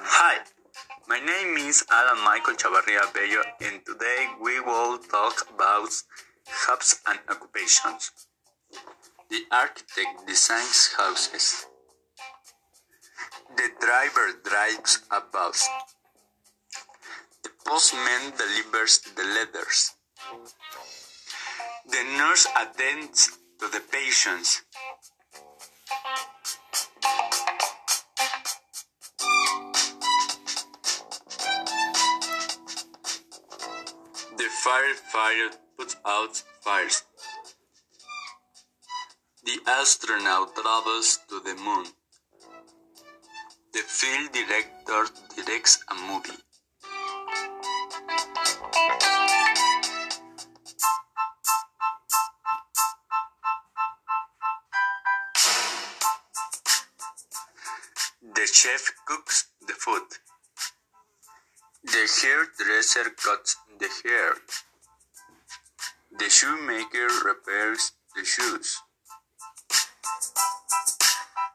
Hi, my name is Alan Michael Chavarria Bello, and today we will talk about jobs and occupations. The architect designs houses. The driver drives a bus. The postman delivers the letters. The nurse attends to the patients. The firefighter puts out fires. The astronaut travels to the moon. The film director directs a movie. The chef cooks the food. The hairdresser cuts the hair. The shoemaker repairs the shoes.